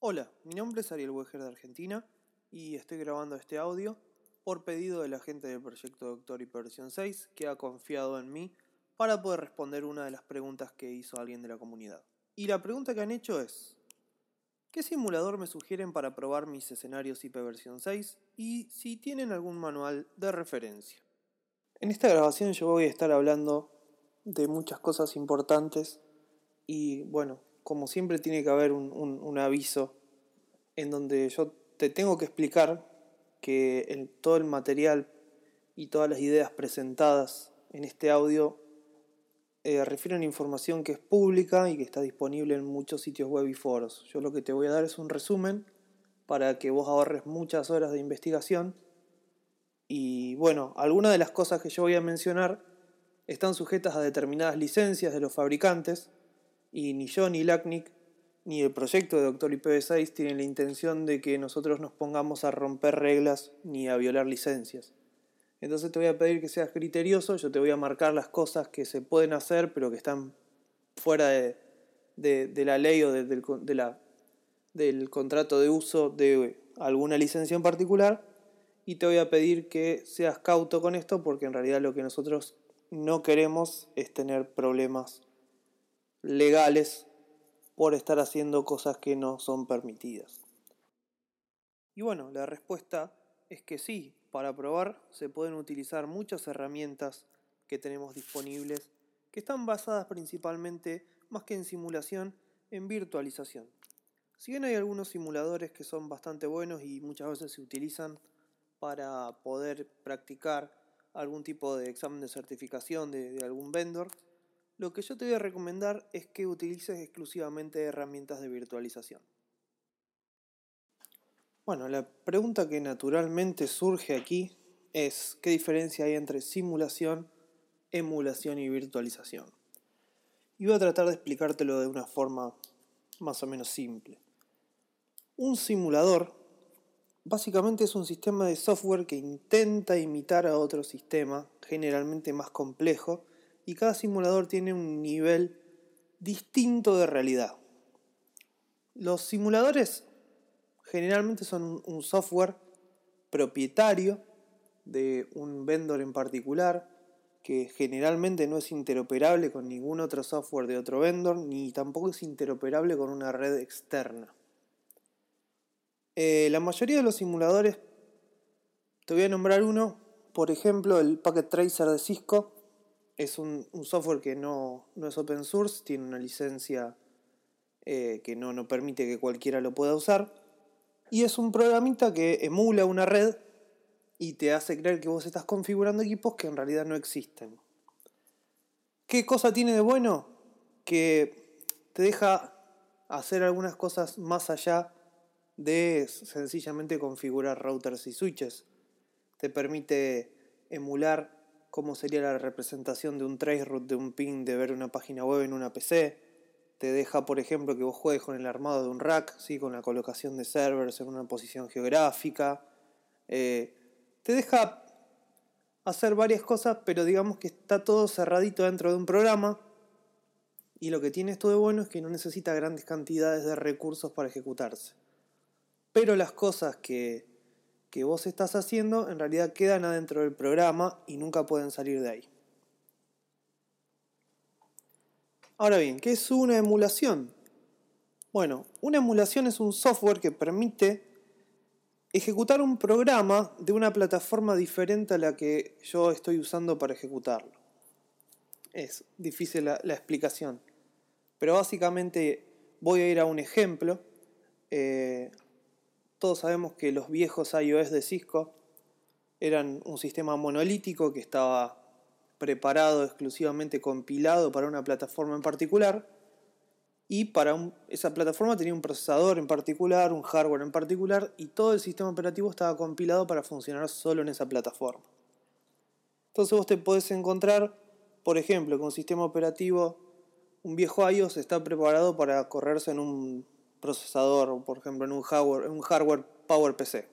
Hola, mi nombre es Ariel Weger de Argentina y estoy grabando este audio por pedido de la gente del proyecto Doctor Hiperversión 6 que ha confiado en mí para poder responder una de las preguntas que hizo alguien de la comunidad. Y la pregunta que han hecho es, ¿qué simulador me sugieren para probar mis escenarios Hiperversión 6 y si tienen algún manual de referencia? En esta grabación yo voy a estar hablando de muchas cosas importantes y bueno, como siempre tiene que haber un, aviso en donde yo te tengo que explicar que todo el material y todas las ideas presentadas en este audio eh, refieren información que es pública y que está disponible en muchos sitios web y foros. Yo lo que te voy a dar es un resumen para que vos ahorres muchas horas de investigación. Y bueno, algunas de las cosas que yo voy a mencionar están sujetas a determinadas licencias de los fabricantes y ni yo, ni LACNIC, ni el proyecto de Doctor IPv6 tienen la intención de que nosotros nos pongamos a romper reglas ni a violar licencias. Entonces te voy a pedir que seas criterioso, yo te voy a marcar las cosas que se pueden hacer pero que están fuera de, la ley o de, la, del contrato de uso de alguna licencia en particular y te voy a pedir que seas cauto con esto porque en realidad lo que nosotros no queremos es tener problemas legales por estar haciendo cosas que no son permitidas. Y bueno, la respuesta es que sí, para probar se pueden utilizar muchas herramientas que tenemos disponibles que están basadas principalmente, más que en simulación, en virtualización. Si bien hay algunos simuladores que son bastante buenos y muchas veces se utilizan para poder practicar algún tipo de examen de certificación de, algún vendor, lo que yo te voy a recomendar es que utilices exclusivamente herramientas de virtualización. Bueno, la pregunta que naturalmente surge aquí es ¿qué diferencia hay entre simulación, emulación y virtualización? Y voy a tratar de explicártelo de una forma más o menos simple. Un simulador básicamente es un sistema de software que intenta imitar a otro sistema, generalmente más complejo, y cada simulador tiene un nivel distinto de realidad. Los simuladores generalmente son un software propietario de un vendor en particular que generalmente no es interoperable con ningún otro software de otro vendor ni tampoco es interoperable con una red externa. Eh, la mayoría de los simuladores, te voy a nombrar uno, por ejemplo el Packet Tracer de Cisco, es un, software que no, es open source, tiene una licencia eh, que no, no permite que cualquiera lo pueda usar. Y es un programita que emula una red y te hace creer que vos estás configurando equipos que en realidad no existen. ¿Qué cosa tiene de bueno? Que te deja hacer algunas cosas más allá de sencillamente configurar routers y switches. Te permite emular cómo sería la representación de un traceroute de un ping de ver una página web en una PC. Te deja, por ejemplo, que vos juegues con el armado de un rack, ¿sí? con la colocación de servers en una posición geográfica. Eh, te deja hacer varias cosas, pero digamos que está todo cerradito dentro de un programa. Y lo que tiene esto de bueno es que no necesita grandes cantidades de recursos para ejecutarse. Pero las cosas que que vos estás haciendo en realidad quedan adentro del programa y nunca pueden salir de ahí. Ahora bien, ¿qué es una emulación? Bueno, una emulación es un software que permite ejecutar un programa de una plataforma diferente a la que yo estoy usando para ejecutarlo. Es difícil la, explicación, pero básicamente voy a ir a un ejemplo. Eh, todos sabemos que los viejos iOS de Cisco eran un sistema monolítico que estaba preparado exclusivamente compilado para una plataforma en particular y para esa plataforma tenía un procesador en particular, un hardware en particular y todo el sistema operativo estaba compilado para funcionar solo en esa plataforma. Entonces vos te podés encontrar, por ejemplo, que un sistema operativo, un viejo iOS está preparado para correrse en un procesador, por ejemplo, en un hardware, en un hardware PowerPC.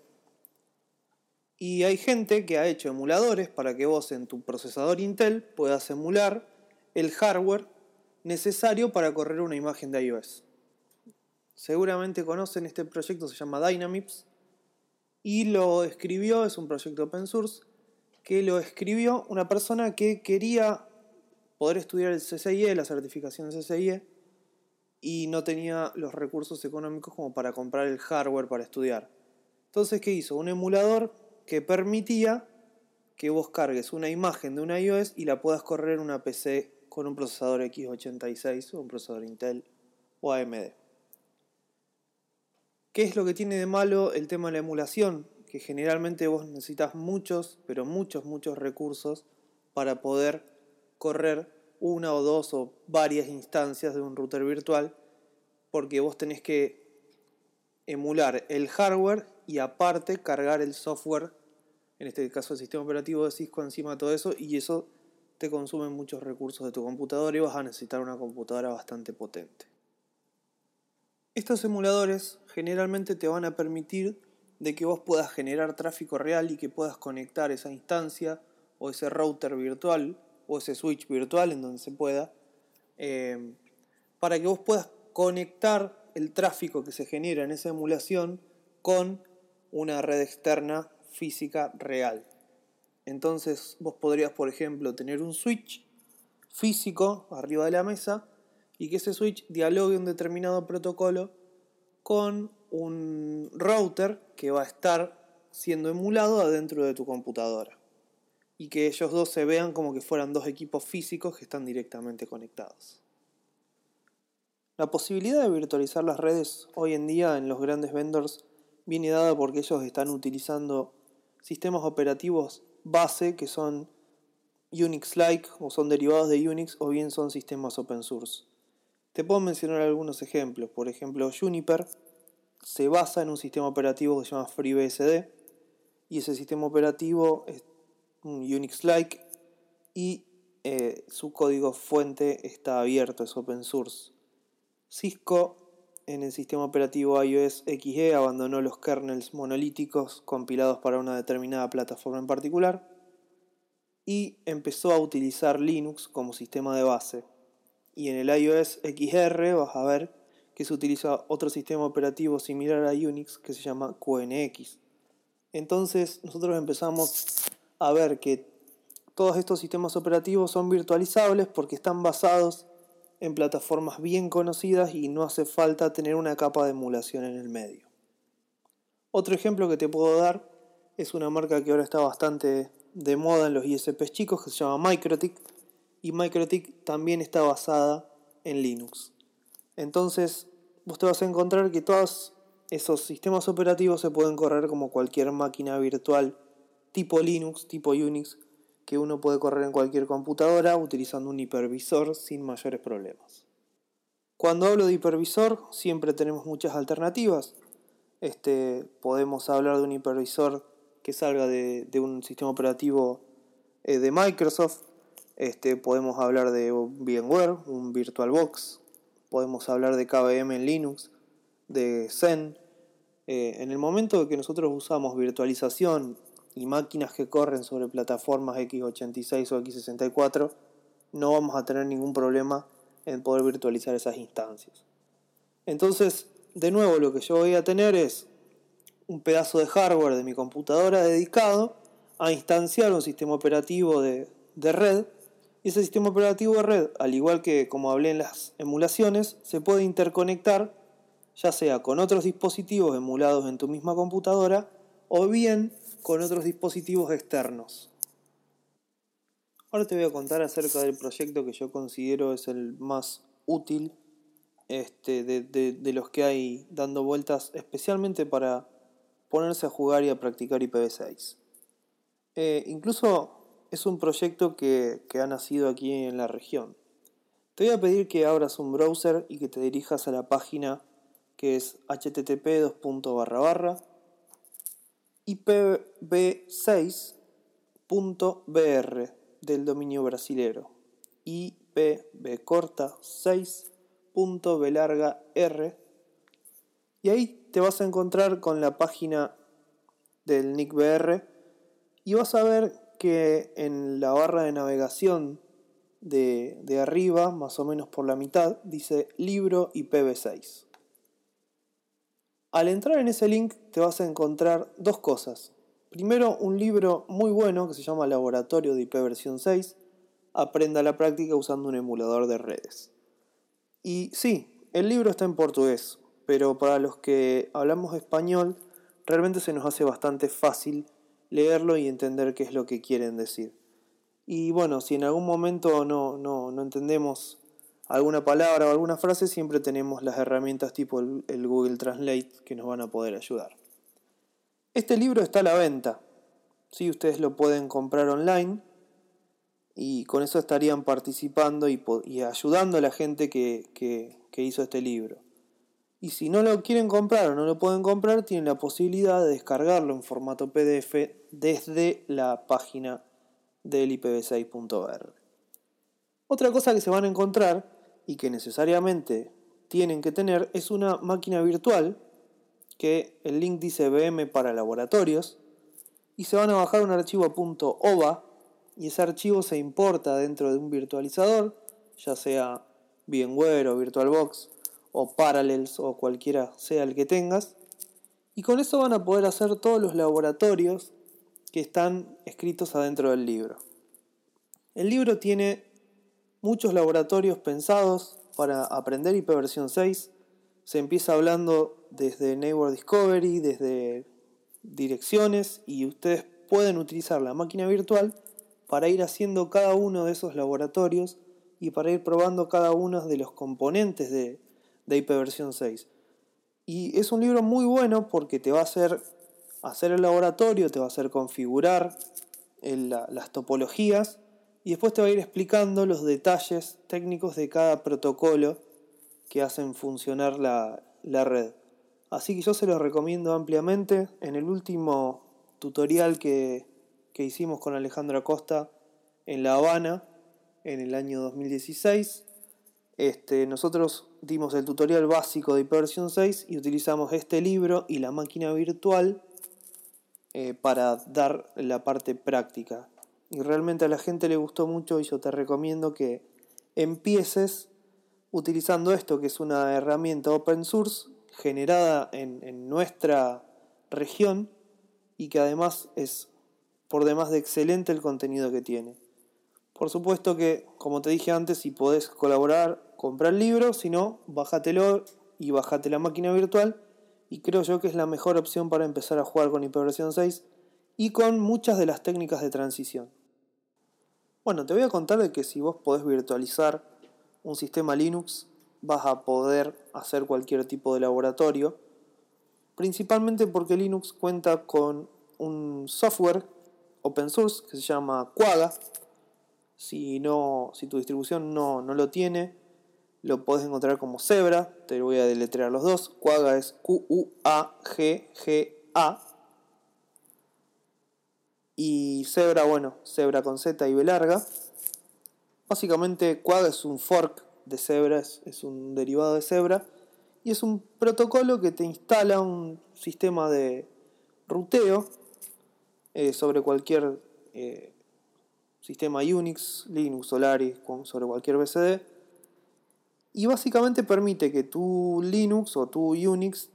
Y hay gente que ha hecho emuladores para que vos en tu procesador Intel puedas emular el hardware necesario para correr una imagen de iOS. Seguramente conocen este proyecto, se llama Dynamips y lo escribió, es un proyecto open source, que lo escribió una persona que quería poder estudiar el CCIE, la certificación CCIE, y no tenía los recursos económicos como para comprar el hardware para estudiar. Entonces, ¿qué hizo? Un emulador que permitía que vos cargues una imagen de una iOS y la puedas correr en una PC con un procesador x86 o un procesador Intel o AMD. ¿Qué es lo que tiene de malo el tema de la emulación? Que generalmente vos necesitas muchos, pero muchos, muchos recursos para poder correr una o dos o varias instancias de un router virtual, porque vos tenés que emular el hardware y aparte cargar el software, en este caso el sistema operativo de Cisco encima de todo eso, y eso te consume muchos recursos de tu computadora y vas a necesitar una computadora bastante potente. Estos emuladores generalmente te van a permitir de que vos puedas generar tráfico real y que puedas conectar esa instancia o ese router virtual o ese switch virtual en donde se pueda eh, para que vos puedas conectar el tráfico que se genera en esa emulación con una red externa física real. Entonces vos podrías, por ejemplo, tener un switch físico arriba de la mesa y que ese switch dialogue un determinado protocolo con un router que va a estar siendo emulado adentro de tu computadora y que ellos dos se vean como que fueran dos equipos físicos que están directamente conectados. La posibilidad de virtualizar las redes hoy en día en los grandes vendors viene dada porque ellos están utilizando sistemas operativos base que son Unix-like o son derivados de Unix o bien son sistemas open source. Te puedo mencionar algunos ejemplos. Por ejemplo, Juniper se basa en un sistema operativo que se llama FreeBSD y ese sistema operativo Unix-like y eh, su código fuente está abierto, es open source. Cisco en el sistema operativo iOS XE abandonó los kernels monolíticos compilados para una determinada plataforma en particular y empezó a utilizar Linux como sistema de base y en el iOS XR vas a ver que se utiliza otro sistema operativo similar a Unix que se llama QNX. Entonces nosotros empezamos a ver que todos estos sistemas operativos son virtualizables porque están basados en plataformas bien conocidas y no hace falta tener una capa de emulación en el medio. Otro ejemplo que te puedo dar es una marca que ahora está bastante de moda en los ISPs chicos que se llama Microtik y MikroTik también está basada en Linux. Entonces, vos te vas a encontrar que todos esos sistemas operativos se pueden correr como cualquier máquina virtual tipo Linux, tipo Unix, que uno puede correr en cualquier computadora utilizando un hipervisor sin mayores problemas. Cuando hablo de hipervisor, siempre tenemos muchas alternativas. Este, podemos hablar de un hipervisor que salga de, un sistema operativo eh, de Microsoft, este, podemos hablar de VMware, un VirtualBox, podemos hablar de KVM en Linux, de Zen. Eh, en el momento que nosotros usamos virtualización y máquinas que corren sobre plataformas x86 o x64, no vamos a tener ningún problema en poder virtualizar esas instancias. Entonces, de nuevo, lo que yo voy a tener es un pedazo de hardware de mi computadora dedicado a instanciar un sistema operativo de, de red y ese sistema operativo de red, al igual que como hablé en las emulaciones, se puede interconectar ya sea con otros dispositivos emulados en tu misma computadora o bien con otros dispositivos externos. Ahora te voy a contar acerca del proyecto que yo considero es el más útil este, de, los que hay dando vueltas, especialmente para ponerse a jugar y a practicar IPv6. Eh, incluso es un proyecto que, ha nacido aquí en la región. Te voy a pedir que abras un browser y que te dirijas a la página que es http ipv6.br del dominio brasilero ipv corta 6 larga r y ahí te vas a encontrar con la página del NICBR y vas a ver que en la barra de navegación de, arriba, más o menos por la mitad, dice libro IPv6. Al entrar en ese link te vas a encontrar dos cosas. Primero, un libro muy bueno que se llama Laboratorio de IP versión 6. Aprenda la práctica usando un emulador de redes. Y sí, el libro está en portugués, pero para los que hablamos español, realmente se nos hace bastante fácil leerlo y entender qué es lo que quieren decir. Y bueno, si en algún momento no, no, no entendemos alguna palabra o alguna frase, siempre tenemos las herramientas tipo el, Google Translate que nos van a poder ayudar. Este libro está a la venta. si Ustedes lo pueden comprar online y con eso estarían participando y, ayudando a la gente que, que hizo este libro. Y si no lo quieren comprar o no lo pueden comprar, tienen la posibilidad de descargarlo en formato PDF desde la página del ipv6.org. Otra cosa que se van a encontrar y que necesariamente tienen que tener es una máquina virtual que el link dice VM para laboratorios y se van a bajar un archivo .ova y ese archivo se importa dentro de un virtualizador, ya sea VMware o VirtualBox o Parallels o cualquiera sea el que tengas. Y con eso van a poder hacer todos los laboratorios que están escritos adentro del libro. El libro tiene muchos laboratorios pensados para aprender IP versión 6. Se empieza hablando desde Neighbor Discovery, desde direcciones y ustedes pueden utilizar la máquina virtual para ir haciendo cada uno de esos laboratorios y para ir probando cada uno de los componentes de, de IP versión 6. Y es un libro muy bueno porque te va a hacer hacer el laboratorio, te va a hacer configurar las topologías y después te va a ir explicando los detalles técnicos de cada protocolo que hacen funcionar la, red. Así que yo se los recomiendo ampliamente. En el último tutorial que, que hicimos con Alejandro Acosta en La Habana en el año 2016, este, nosotros dimos el tutorial básico de ipv 6 y utilizamos este libro y la máquina virtual eh, para dar la parte práctica. Y realmente a la gente le gustó mucho y yo te recomiendo que empieces utilizando esto, que es una herramienta open source generada en, en nuestra región y que además es por demás de excelente el contenido que tiene. Por supuesto que, como te dije antes, si podés colaborar, compra el libro, si no, bájatelo y bájate la máquina virtual y creo yo que es la mejor opción para empezar a jugar con ipv 6 y con muchas de las técnicas de transición. Bueno, te voy a contar de que si vos podés virtualizar un sistema Linux, vas a poder hacer cualquier tipo de laboratorio, principalmente porque Linux cuenta con un software open source que se llama Quagga. Si, no, si tu distribución no, no lo tiene, lo podés encontrar como Zebra, te voy a deletrear los dos. Quagga es Q-U-A-G-G-A. Y Zebra, bueno, Zebra con Z y B larga. Básicamente Quagga es un fork de Zebra, es, un derivado de Zebra. Y es un protocolo que te instala un sistema de ruteo eh, sobre cualquier eh, sistema Unix, Linux, Solaris, sobre cualquier BCD y básicamente permite que tu Linux o tu Unix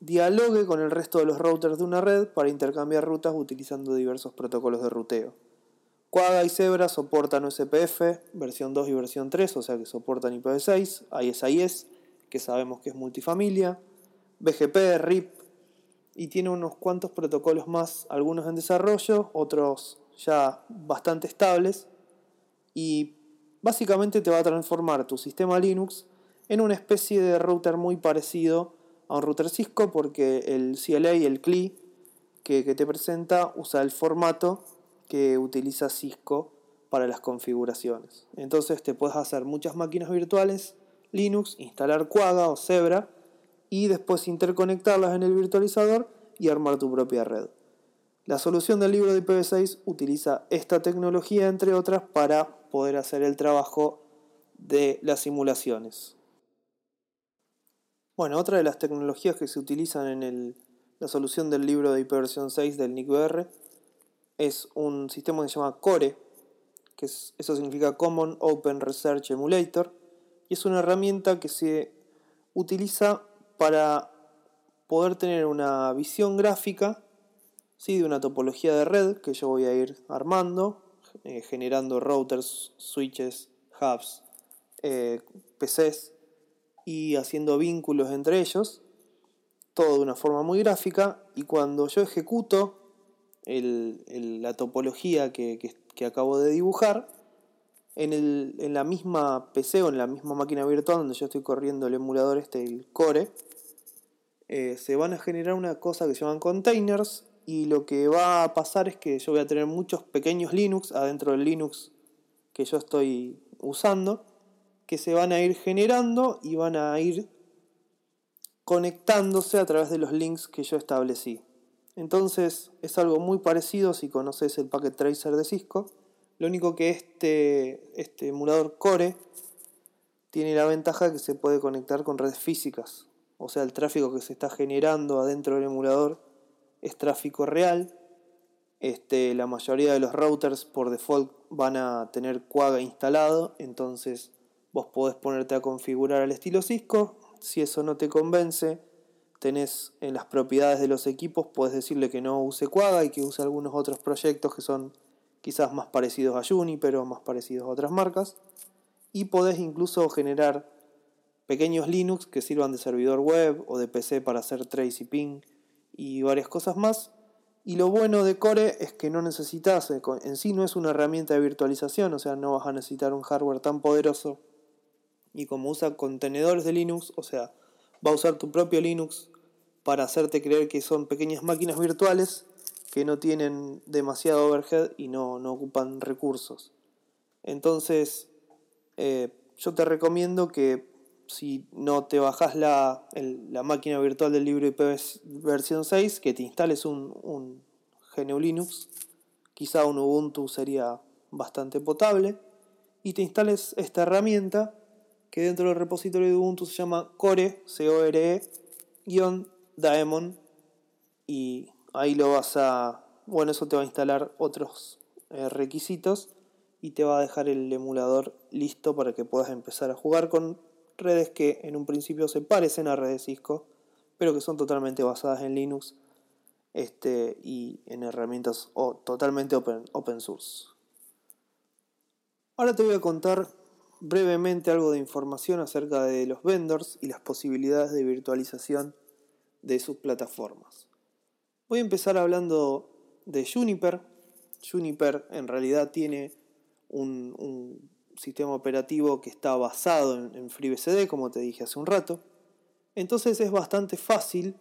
dialogue con el resto de los routers de una red para intercambiar rutas utilizando diversos protocolos de ruteo. Quagga y Zebra soportan USPF, versión 2 y versión 3, o sea que soportan IPv6, ISIS, que sabemos que es multifamilia, BGP, RIP, y tiene unos cuantos protocolos más, algunos en desarrollo, otros ya bastante estables, y básicamente te va a transformar tu sistema Linux en una especie de router muy parecido a un router Cisco porque el CLA y el CLI que, te presenta usa el formato que utiliza Cisco para las configuraciones. Entonces te puedes hacer muchas máquinas virtuales Linux, instalar Quagga o Zebra y después interconectarlas en el virtualizador y armar tu propia red. La solución del libro de IPv6 utiliza esta tecnología, entre otras, para poder hacer el trabajo de las simulaciones. Bueno, otra de las tecnologías que se utilizan en la solución del libro de ipv 6 del NICBR es un sistema que se llama CORE, que eso significa Common Open Research Emulator, y es una herramienta que se utiliza para poder tener una visión gráfica ¿sí? de una topología de red que yo voy a ir armando, eh, generando routers, switches, hubs, eh, PCs y haciendo vínculos entre ellos, todo de una forma muy gráfica y cuando yo ejecuto la topología que, acabo de dibujar, en, la misma PC o en la misma máquina virtual donde yo estoy corriendo el emulador este, el Core, eh, se van a generar una cosa que se llaman containers y lo que va a pasar es que yo voy a tener muchos pequeños Linux adentro del Linux que yo estoy usando que se van a ir generando y van a ir conectándose a través de los links que yo establecí. Entonces es algo muy parecido si conoces el Packet Tracer de Cisco. Lo único que este, este emulador Core tiene la ventaja que se puede conectar con redes físicas. O sea, el tráfico que se está generando adentro del emulador es tráfico real. Este, la mayoría de los routers por default van a tener Quagga instalado, entonces vos podés ponerte a configurar al estilo Cisco. Si eso no te convence, tenés en las propiedades de los equipos, puedes decirle que no use Quagga y que use algunos otros proyectos que son quizás más parecidos a Juniper o más parecidos a otras marcas. Y podés incluso generar pequeños Linux que sirvan de servidor web o de PC para hacer trace y ping y varias cosas más. Y lo bueno de Core es que no necesitas, en sí no es una herramienta de virtualización, o sea, no vas a necesitar un hardware tan poderoso. Y como usa contenedores de Linux, o sea, va a usar tu propio Linux para hacerte creer que son pequeñas máquinas virtuales que no tienen demasiado overhead y no, ocupan recursos. Entonces, eh, yo te recomiendo que si no te bajas la, la, máquina virtual del libro IP versión 6, que te instales un, un GNU Linux, quizá un Ubuntu sería bastante potable, y te instales esta herramienta que dentro del repositorio de Ubuntu se llama core, c o r e daemon, y ahí lo vas a, bueno, eso te va a instalar otros eh, requisitos y te va a dejar el emulador listo para que puedas empezar a jugar con redes que en un principio se parecen a redes Cisco, pero que son totalmente basadas en Linux este, y en herramientas totalmente open, open source. Ahora te voy a contar brevemente algo de información acerca de los vendors y las posibilidades de virtualización de sus plataformas. Voy a empezar hablando de Juniper. Juniper en realidad tiene un sistema operativo que está basado en, FreeBSD, como te dije hace un rato. Entonces es bastante fácil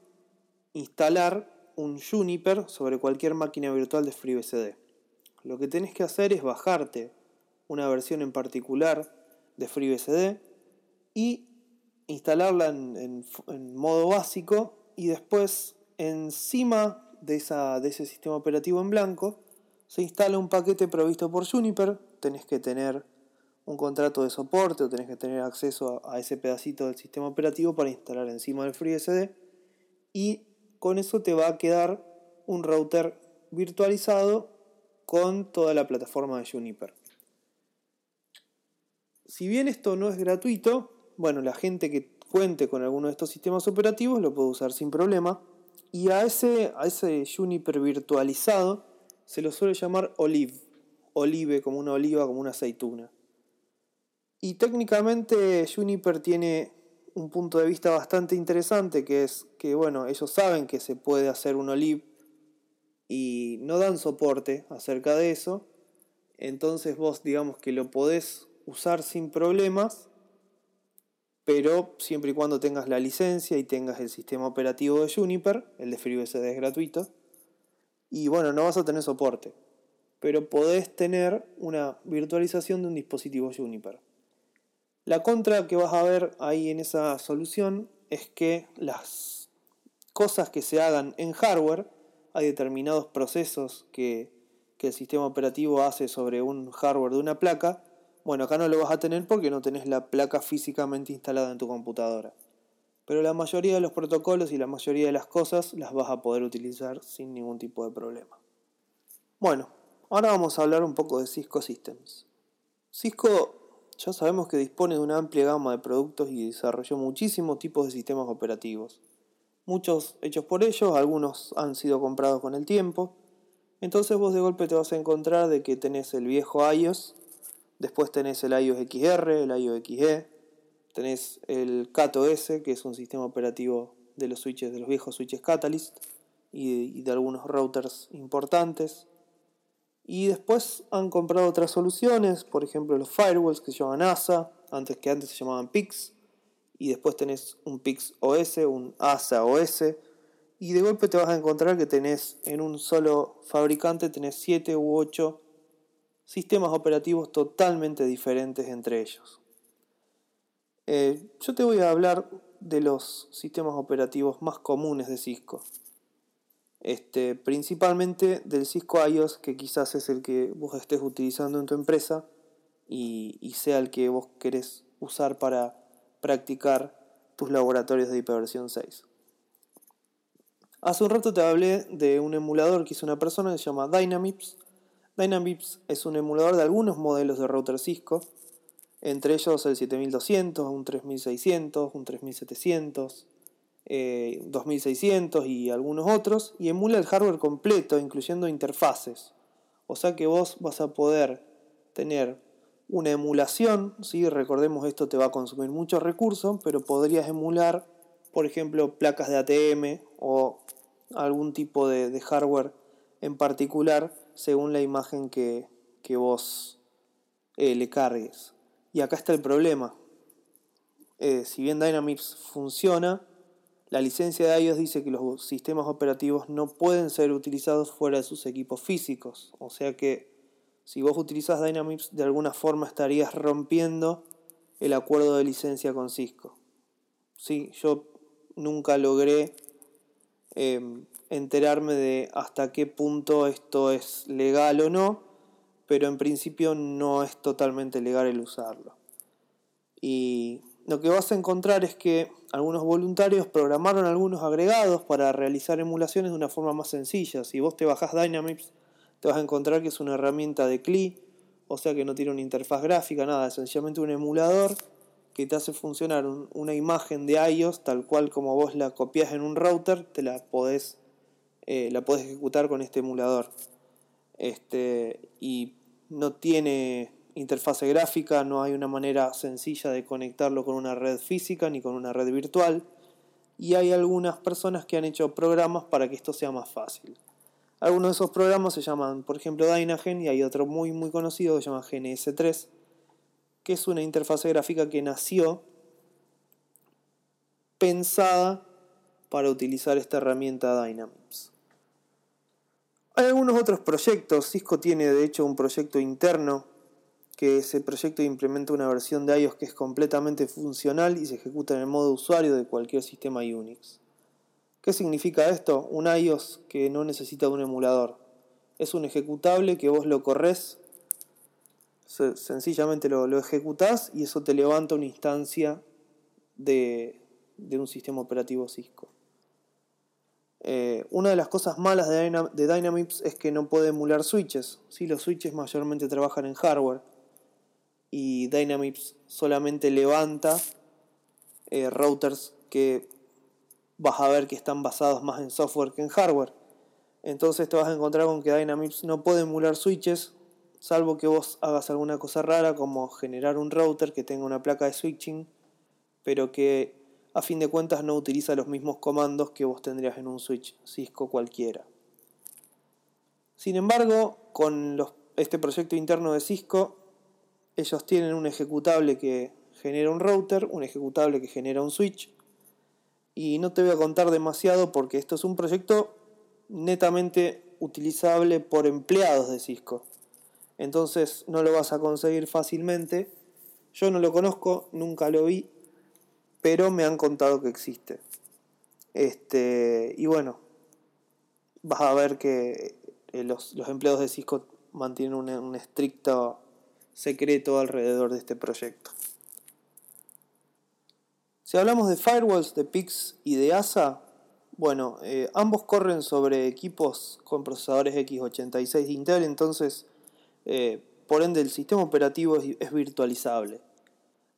instalar un Juniper sobre cualquier máquina virtual de FreeBSD. Lo que tenés que hacer es bajarte una versión en particular de FreeBSD y instalarla en, modo básico y después encima de, esa, de ese sistema operativo en blanco se instala un paquete provisto por Juniper. Tenés que tener un contrato de soporte o tenés que tener acceso a, ese pedacito del sistema operativo para instalar encima del FreeBSD y con eso te va a quedar un router virtualizado con toda la plataforma de Juniper. Si bien esto no es gratuito, bueno, la gente que cuente con alguno de estos sistemas operativos lo puede usar sin problema y a ese, a ese Juniper virtualizado se lo suele llamar Olive, Olive como una oliva, como una aceituna. Y técnicamente Juniper tiene un punto de vista bastante interesante, que es que, bueno, ellos saben que se puede hacer un Olive y no dan soporte acerca de eso. Entonces vos digamos que lo podés usar sin problemas, pero siempre y cuando tengas la licencia y tengas el sistema operativo de Juniper, el de FreeBSD es gratuito, y bueno, no vas a tener soporte, pero podés tener una virtualización de un dispositivo Juniper. La contra que vas a ver ahí en esa solución es que las cosas que se hagan en hardware, hay determinados procesos que, el sistema operativo hace sobre un hardware de una placa, bueno, acá no lo vas a tener porque no tenés la placa físicamente instalada en tu computadora. Pero la mayoría de los protocolos y la mayoría de las cosas las vas a poder utilizar sin ningún tipo de problema. Bueno, ahora vamos a hablar un poco de Cisco Systems. Cisco ya sabemos que dispone de una amplia gama de productos y desarrolló muchísimos tipos de sistemas operativos. muchos hechos por ellos, algunos han sido comprados con el tiempo. Entonces vos de golpe te vas a encontrar de que tenés el viejo iOS, después tenés el iOS XR, el iOS XE, tenés el CatOS, que es un sistema operativo de los switches, de los viejos switches Catalyst y de, algunos routers importantes. Y después han comprado otras soluciones, por ejemplo los firewalls que se llaman ASA, antes que antes se llamaban PIX, y después tenés un PIX OS, un ASA OS, y de golpe te vas a encontrar que tenés en un solo fabricante, tenés 7 u 8 sistemas operativos totalmente diferentes entre ellos. Eh, yo te voy a hablar de los sistemas operativos más comunes de Cisco. Este, principalmente del Cisco iOS, que quizás es el que vos estés utilizando en tu empresa y, sea el que vos querés usar para practicar tus laboratorios de hiperversión 6. Hace un rato te hablé de un emulador que hizo una persona que se llama Dynamips. Dynamips es un emulador de algunos modelos de router Cisco, entre ellos el 7200, un 3600, un 3700, 2600 eh, y algunos otros, y emula el hardware completo, incluyendo interfaces. O sea que vos vas a poder tener una emulación, ¿sí? recordemos esto te va a consumir muchos recursos, pero podrías emular, por ejemplo, placas de ATM o algún tipo de, hardware en particular según la imagen que, vos eh, le cargues. Y acá está el problema. Eh, si bien Dynamics funciona, la licencia de iOS dice que los sistemas operativos no pueden ser utilizados fuera de sus equipos físicos. O sea que si vos utilizas Dynamics, de alguna forma estarías rompiendo el acuerdo de licencia con Cisco. Sí, yo nunca logré em, enterarme de hasta qué punto esto es legal o no, pero en principio no es totalmente legal el usarlo. Y lo que vas a encontrar es que algunos voluntarios programaron algunos agregados para realizar emulaciones de una forma más sencilla. Si vos te bajás Dynamics te vas a encontrar que es una herramienta de CLI, o sea que no tiene una interfaz gráfica, nada, es sencillamente un emulador que te hace funcionar una imagen de iOS tal cual como vos la copias en un router, te la podés, eh, la podés ejecutar con este emulador. Este, y no tiene interfase gráfica, no hay una manera sencilla de conectarlo con una red física ni con una red virtual. Y hay algunas personas que han hecho programas para que esto sea más fácil. Algunos de esos programas se llaman, por ejemplo, Dynagen y hay otro muy muy conocido que se llama GNS3, que es una interfase gráfica que nació pensada para utilizar esta herramienta Dynamics. Hay algunos otros proyectos, Cisco tiene de hecho un proyecto interno que ese proyecto implementa una versión de iOS que es completamente funcional y se ejecuta en el modo usuario de cualquier sistema Unix. ¿Qué significa esto? Un iOS que no necesita un emulador. Es un ejecutable que vos lo corres, sencillamente lo, lo ejecutás y eso te levanta una instancia de, un sistema operativo Cisco. Eh, una de las cosas malas de, Dynamics es que no puede emular switches. ¿sí? Los switches mayormente trabajan en hardware y Dynamics solamente levanta eh, routers que vas a ver que están basados más en software que en hardware. Entonces te vas a encontrar con que Dynamics no puede emular switches, salvo que vos hagas alguna cosa rara como generar un router que tenga una placa de switching, pero que a fin de cuentas no utiliza los mismos comandos que vos tendrías en un switch Cisco cualquiera. Sin embargo, con este proyecto interno de Cisco, ellos tienen un ejecutable que genera un router, un ejecutable que genera un switch, y no te voy a contar demasiado porque esto es un proyecto netamente utilizable por empleados de Cisco. Entonces no lo vas a conseguir fácilmente. Yo no lo conozco, nunca lo vi, pero me han contado que existe. Este, y bueno, vas a ver que eh, los, empleados de Cisco mantienen un estricto secreto alrededor de este proyecto. Si hablamos de firewalls de PIX y de ASA, bueno, eh, ambos corren sobre equipos con procesadores x86 de Intel, entonces, eh, por ende, el sistema operativo es, virtualizable.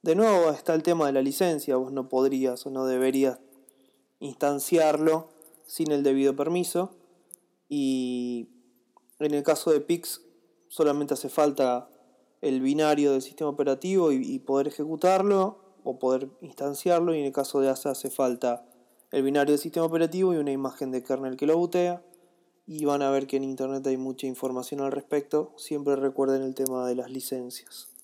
De nuevo está el tema de la licencia, vos no podrías o no deberías instanciarlo sin el debido permiso. Y en el caso de Pix solamente hace falta el binario del sistema operativo y, poder ejecutarlo o poder instanciarlo. Y en el caso de ASA hace falta el binario del sistema operativo y una imagen de kernel que lo bootea. Y van a ver que en internet hay mucha información al respecto. Siempre recuerden el tema de las licencias.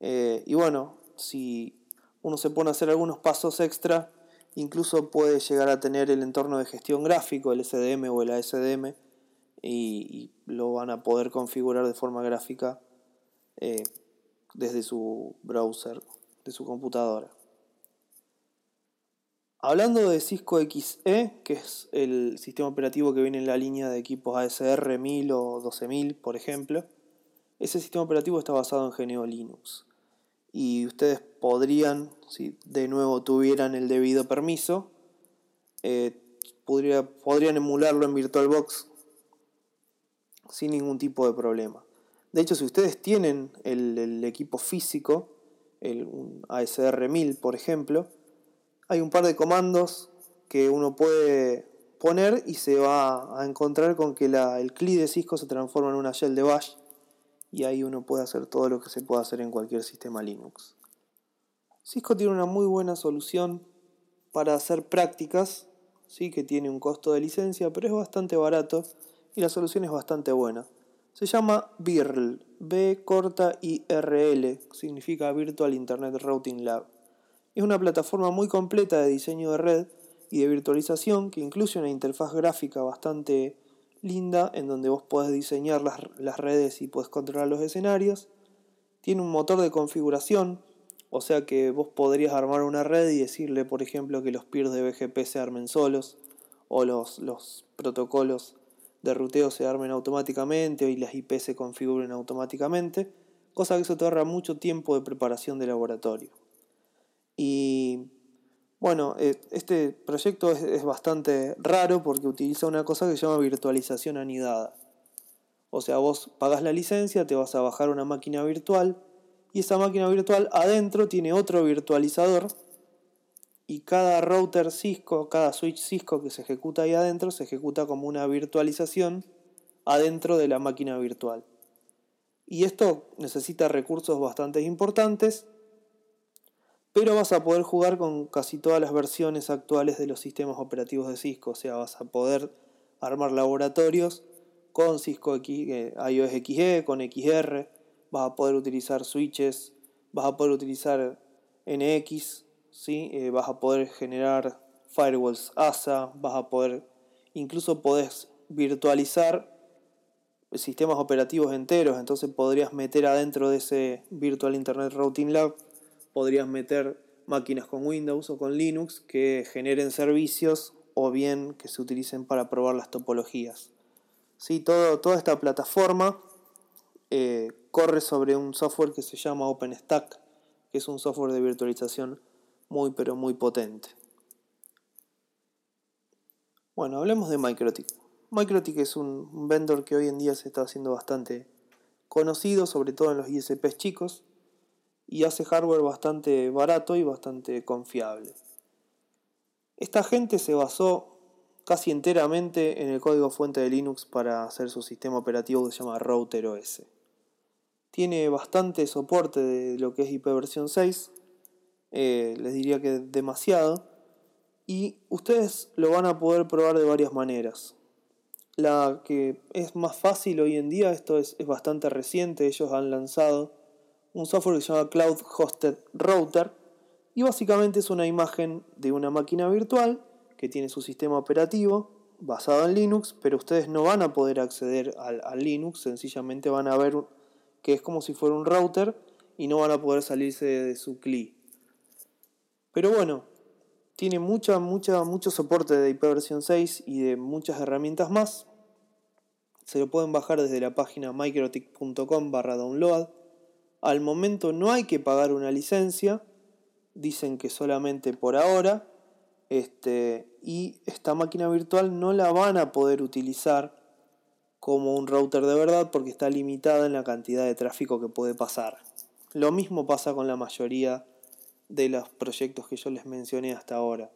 Eh, y bueno, si uno se pone a hacer algunos pasos extra, incluso puede llegar a tener el entorno de gestión gráfico, el SDM o el ASDM, y, lo van a poder configurar de forma gráfica eh, desde su browser, de su computadora. Hablando de Cisco XE, que es el sistema operativo que viene en la línea de equipos ASR 1000 o 12000, por ejemplo, ese sistema operativo está basado en GNU Linux y ustedes podrían, si de nuevo tuvieran el debido permiso, eh, podrían emularlo en VirtualBox sin ningún tipo de problema. De hecho, si ustedes tienen el, equipo físico, el, un ASR 1000 por ejemplo, hay un par de comandos que uno puede poner y se va a encontrar con que el CLI de Cisco se transforma en una shell de bash y ahí uno puede hacer todo lo que se puede hacer en cualquier sistema Linux. Cisco tiene una muy buena solución para hacer prácticas, sí que tiene un costo de licencia, pero es bastante barato y la solución es bastante buena. Se llama VIRL, B corta IRL, significa Virtual Internet Routing Lab. Es una plataforma muy completa de diseño de red y de virtualización que incluye una interfaz gráfica bastante linda en donde vos podés diseñar las, redes y podés controlar los escenarios. Tiene un motor de configuración, o sea que vos podrías armar una red y decirle, por ejemplo, que los peers de BGP se armen solos o los, los protocolos de ruteo se armen automáticamente y las IP se configuren automáticamente, cosa que eso te ahorra mucho tiempo de preparación de laboratorio. Y bueno, eh, este proyecto es, bastante raro porque utiliza una cosa que se llama virtualización anidada. O sea, vos pagas la licencia, te vas a bajar una máquina virtual y esa máquina virtual adentro tiene otro virtualizador y cada router Cisco, cada switch Cisco que se ejecuta ahí adentro se ejecuta como una virtualización adentro de la máquina virtual. Y esto necesita recursos bastante importantes pero vas a poder jugar con casi todas las versiones actuales de los sistemas operativos de Cisco, o sea, vas a poder armar laboratorios con Cisco eh, iOS XE, con XR, vas a poder utilizar switches, vas a poder utilizar NX, ¿sí? Eh, vas a poder generar firewalls ASA, vas a poder, incluso podés virtualizar sistemas operativos enteros, entonces podrías meter adentro de ese Virtual Internet Routing Lab podrías meter máquinas con Windows o con Linux que generen servicios o bien que se utilicen para probar las topologías. ¿Sí? Toda esta plataforma eh, corre sobre un software que se llama OpenStack, que es un software de virtualización muy pero muy potente. Bueno, hablemos de MikroTik. MikroTik es un vendor que hoy en día se está haciendo bastante conocido, sobre todo en los ISPs chicos y hace hardware bastante barato y bastante confiable. Esta gente se basó casi enteramente en el código fuente de Linux para hacer su sistema operativo que se llama Router OS. Tiene bastante soporte de lo que es IP versión 6, eh, les diría que demasiado, y ustedes lo van a poder probar de varias maneras. La que es más fácil hoy en día, esto es, es bastante reciente, ellos han lanzado un software que se llama Cloud Hosted Router y básicamente es una imagen de una máquina virtual que tiene su sistema operativo basado en Linux, pero ustedes no van a poder acceder al, Linux, sencillamente van a ver que es como si fuera un router y no van a poder salirse de su CLI. Pero bueno, tiene mucha, mucha, mucho soporte de IP versión 6 y de muchas herramientas más. Se lo pueden bajar desde la página microtic.com barra download. Al momento no hay que pagar una licencia, dicen que solamente por ahora, este, y esta máquina virtual no la van a poder utilizar como un router de verdad porque está limitada en la cantidad de tráfico que puede pasar. Lo mismo pasa con la mayoría de los proyectos que yo les mencioné hasta ahora.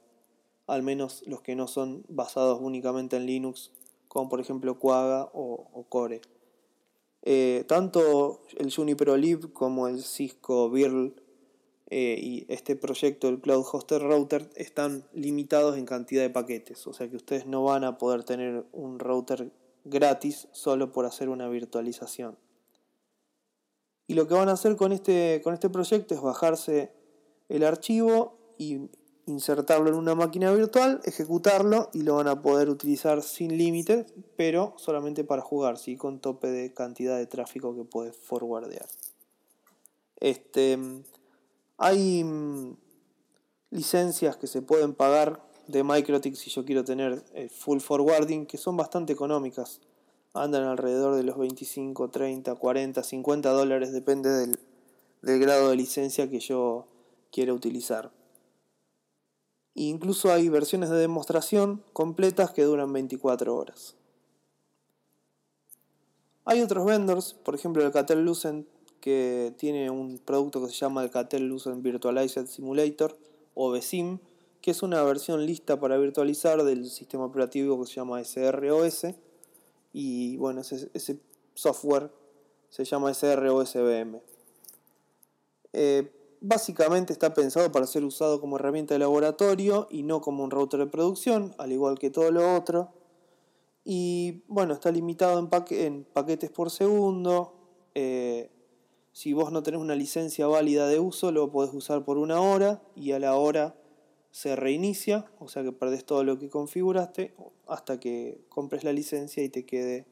al menos los que no son basados únicamente en Linux, como por ejemplo Quagga o, Core. Eh, tanto el Juniper Lib como el Cisco Virl eh, y este proyecto, el Cloud Hoster Router, están limitados en cantidad de paquetes. O sea que ustedes no van a poder tener un router gratis solo por hacer una virtualización. Y lo que van a hacer con este, con este proyecto es bajarse el archivo y insertarlo en una máquina virtual, ejecutarlo y lo van a poder utilizar sin límite, pero solamente para jugar, ¿sí? con tope de cantidad de tráfico que puede forwardear. Este, hay mm, licencias que se pueden pagar de MikroTik si yo quiero tener eh, full forwarding, que son bastante económicas. Andan alrededor de los 25, 30, 40, 50 dólares, depende del, del grado de licencia que yo quiera utilizar. Incluso hay versiones de demostración completas que duran 24 horas. Hay otros vendors, por ejemplo el Catel Lucent, que tiene un producto que se llama el Catel Lucent Virtualized Simulator o VSIM, que es una versión lista para virtualizar del sistema operativo que se llama SROS. Y bueno, ese, ese software se llama SROSBM. Eh, Básicamente está pensado para ser usado como herramienta de laboratorio y no como un router de producción, al igual que todo lo otro. Y bueno, está limitado en, paquetes por segundo. Eh, si vos no tenés una licencia válida de uso, lo podés usar por una hora y a la hora se reinicia, o sea que perdés todo lo que configuraste hasta que compres la licencia y te quede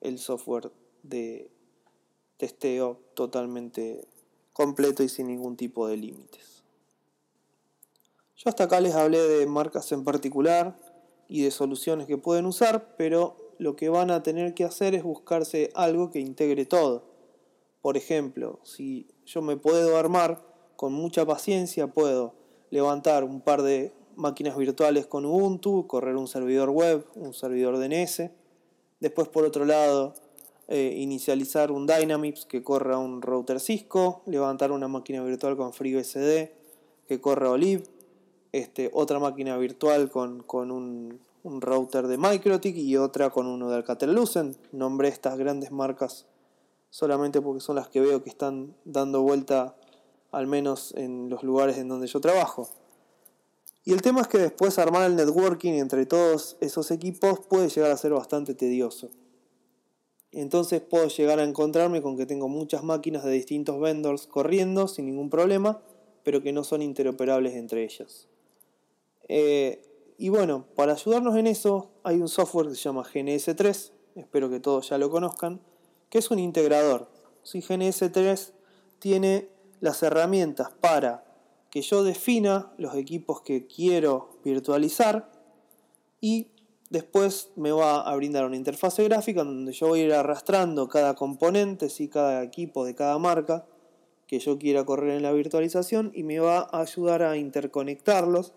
el software de testeo totalmente completo y sin ningún tipo de límites. Yo hasta acá les hablé de marcas en particular y de soluciones que pueden usar, pero lo que van a tener que hacer es buscarse algo que integre todo. Por ejemplo, si yo me puedo armar con mucha paciencia, puedo levantar un par de máquinas virtuales con Ubuntu, correr un servidor web, un servidor DNS. Después, por otro lado, eh, inicializar un Dynamics que corra un router Cisco, levantar una máquina virtual con FreeBSD que corra Olive, este, otra máquina virtual con, un, router de MikroTik y otra con uno de Alcatel Lucent. Nombré estas grandes marcas solamente porque son las que veo que están dando vuelta al menos en los lugares en donde yo trabajo. Y el tema es que después armar el networking entre todos esos equipos puede llegar a ser bastante tedioso. Entonces puedo llegar a encontrarme con que tengo muchas máquinas de distintos vendors corriendo sin ningún problema, pero que no son interoperables entre ellas. Eh, y bueno, para ayudarnos en eso hay un software que se llama GNS3, espero que todos ya lo conozcan, que es un integrador. Si GNS3 tiene las herramientas para que yo defina los equipos que quiero virtualizar y Después me va a brindar una interfase gráfica donde yo voy a ir arrastrando cada componente, ¿sí? cada equipo de cada marca que yo quiera correr en la virtualización y me va a ayudar a interconectarlos,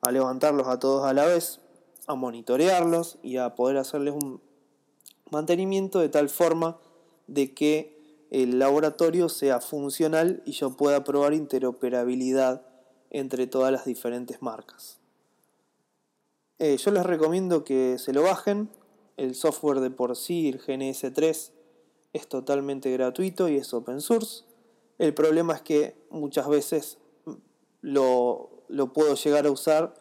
a levantarlos a todos a la vez, a monitorearlos y a poder hacerles un mantenimiento de tal forma de que el laboratorio sea funcional y yo pueda probar interoperabilidad entre todas las diferentes marcas. Eh, yo les recomiendo que se lo bajen. El software de por sí, el GNS3, es totalmente gratuito y es open source. El problema es que muchas veces lo, puedo llegar a usar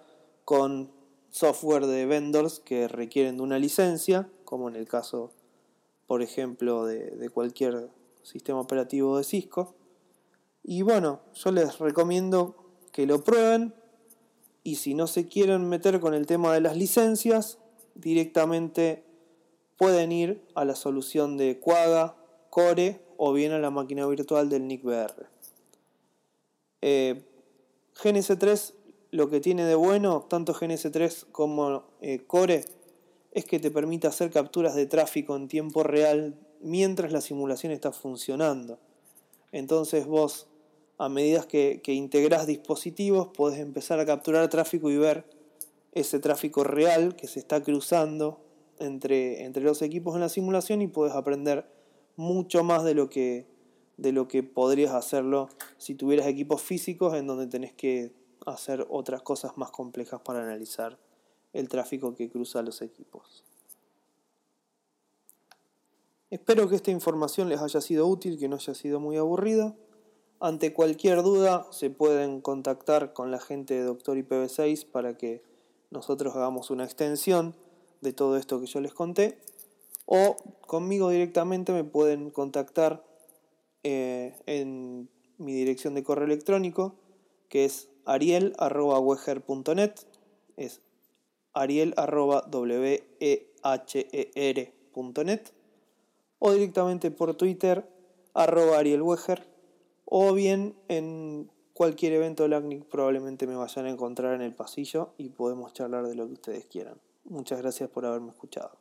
con software de vendors que requieren de una licencia, como en el caso, por ejemplo, de cualquier sistema operativo de Cisco. Y bueno, yo les recomiendo que lo prueben, y si no se quieren meter con el tema de las licencias, directamente pueden ir a la solución de Quagga, Core o bien a la máquina virtual del NICBR. Eh, GNS3 lo que tiene de bueno, tanto GNS3 como eh, Core, es que te permite hacer capturas de tráfico en tiempo real mientras la simulación está funcionando. Entonces vos a medida que, integras dispositivos, puedes empezar a capturar tráfico y ver ese tráfico real que se está cruzando entre, entre los equipos en la simulación y puedes aprender mucho más de lo que de lo que podrías hacerlo si tuvieras equipos físicos en donde tenés que hacer otras cosas más complejas para analizar el tráfico que cruza los equipos. Espero que esta información les haya sido útil, que no haya sido muy aburrida. Ante cualquier duda se pueden contactar con la gente de Doctor IPv6 para que nosotros hagamos una extensión de todo esto que yo les conté. O conmigo directamente me pueden contactar eh, en mi dirección de correo electrónico que es ariel.weger.net. Es ariel.weher.net o directamente por Twitter arroba arielweger o bien en cualquier evento de LACNIC probablemente me vayan a encontrar en el pasillo y podemos charlar de lo que ustedes quieran. Muchas gracias por haberme escuchado.